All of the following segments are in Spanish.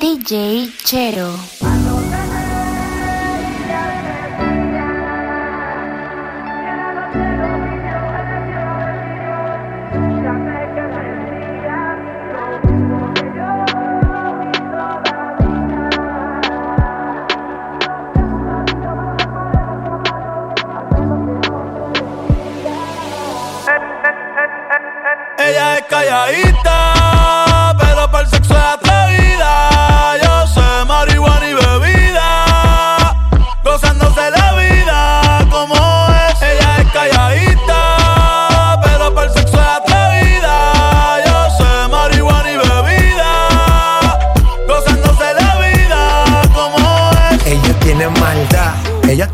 DJ Chero. Ella es calladita,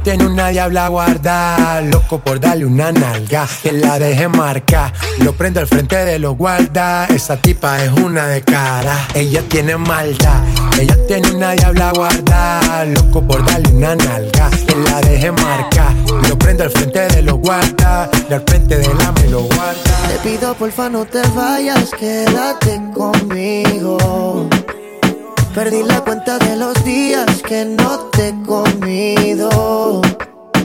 tiene una diabla guarda, loco por darle una nalga, que la deje marcar, lo prendo al frente de los guarda, esa tipa es una de cara, ella tiene maldad, ella tiene una diabla guarda, loco por darle una nalga, que la deje marcar, lo prendo al frente de los guarda, y al frente de la me lo guarda. Te pido porfa no te vayas, quédate conmigo. Perdí la cuenta de los días que no te he comido.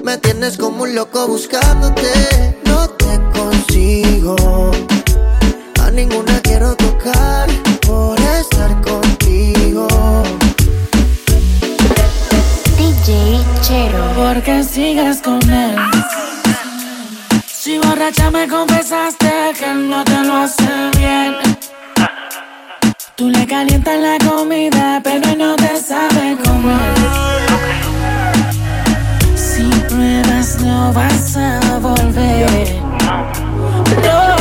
Me tienes como un loco buscándote, no te consigo. A ninguna quiero tocar por estar contigo. DJ Chero. Porque sigues con él. Si borracha me confesaste que no te lo hace bien. Tú le calientas la comida, pero no te sabe comer. Si pruebas, no vas a volver. No.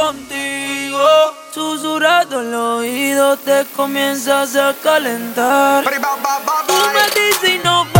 Contigo. Susurrado el oído te comienzas a calentar. Tú me dices y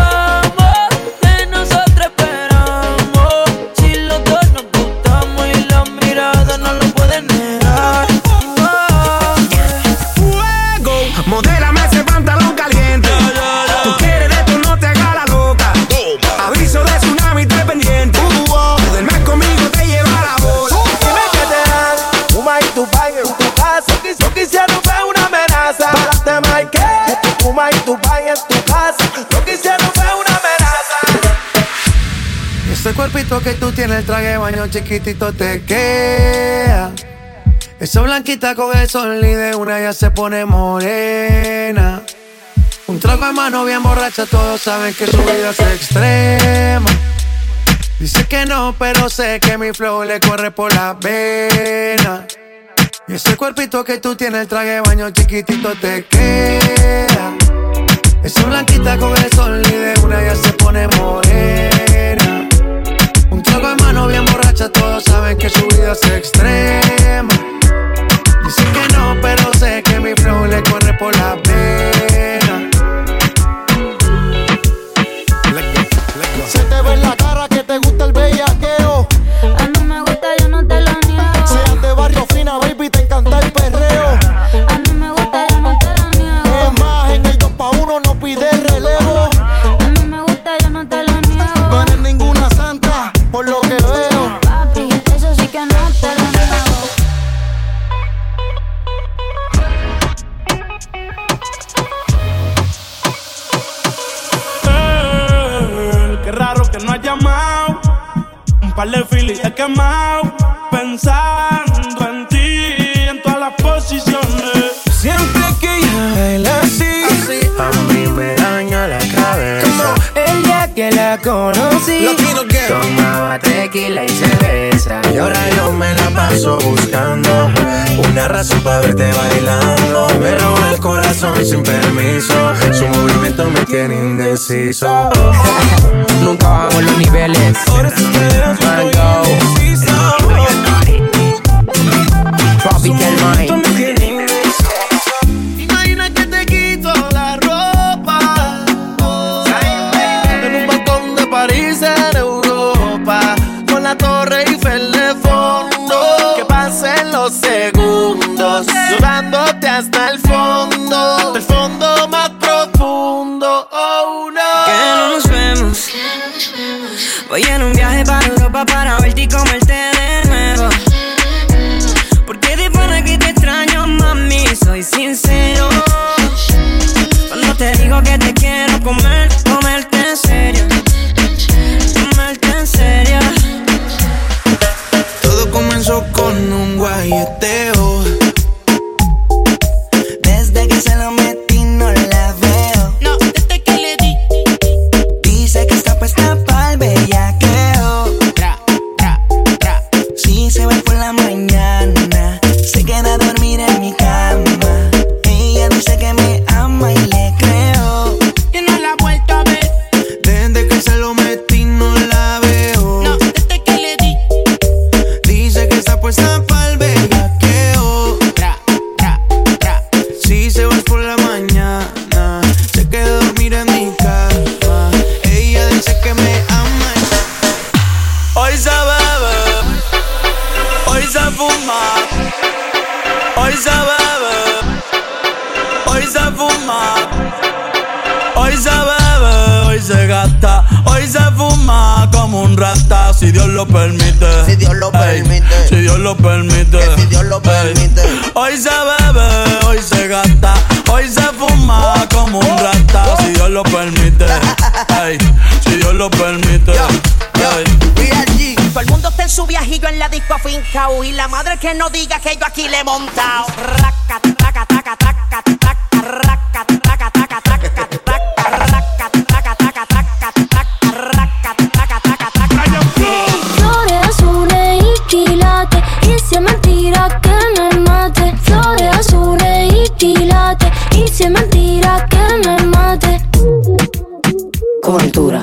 que y en tu casa. Yo quisiera ver una amenaza. Ese cuerpito que tú tienes, el traje de baño chiquitito te queda. Esa blanquita con el sol y de una ya se pone morena. Un trago de mano bien borracha, todos saben que su vida es extrema. Dice que no, pero sé que mi flow le corre por la vena. Y ese cuerpito que tú tienes, el traje de baño chiquitito te queda. Esa blanquita con el sol y de una ya se pone morena. Un trago de mano bien borracha, todos no has llamado. Un par de filis he quemado. Pensando en ti, en todas las posiciones. Siempre que ella baila así, A mí me daña la cabeza. el día que la conocí. Tomaba tequila y cerveza. Y ahora yo me la paso buscando una razón para verte bailando. Me roba el corazón sin permiso. Su movimiento me tiene indeciso. Nunca bajamos los niveles. Te ves Mango. Tropical Tú para si Dios lo permite. Si Dios lo Ey, permite. si Dios lo permite. Que si Dios lo Ey, permite. Hoy se bebe, hoy se gasta, hoy se fuma como un rata, si Dios lo permite. Ey, si Dios lo permite. Ey. Todo el mundo está en su viajillo en la disco afincao Y la madre que no diga que yo aquí le he montado Y si es mentira que me mate Con altura.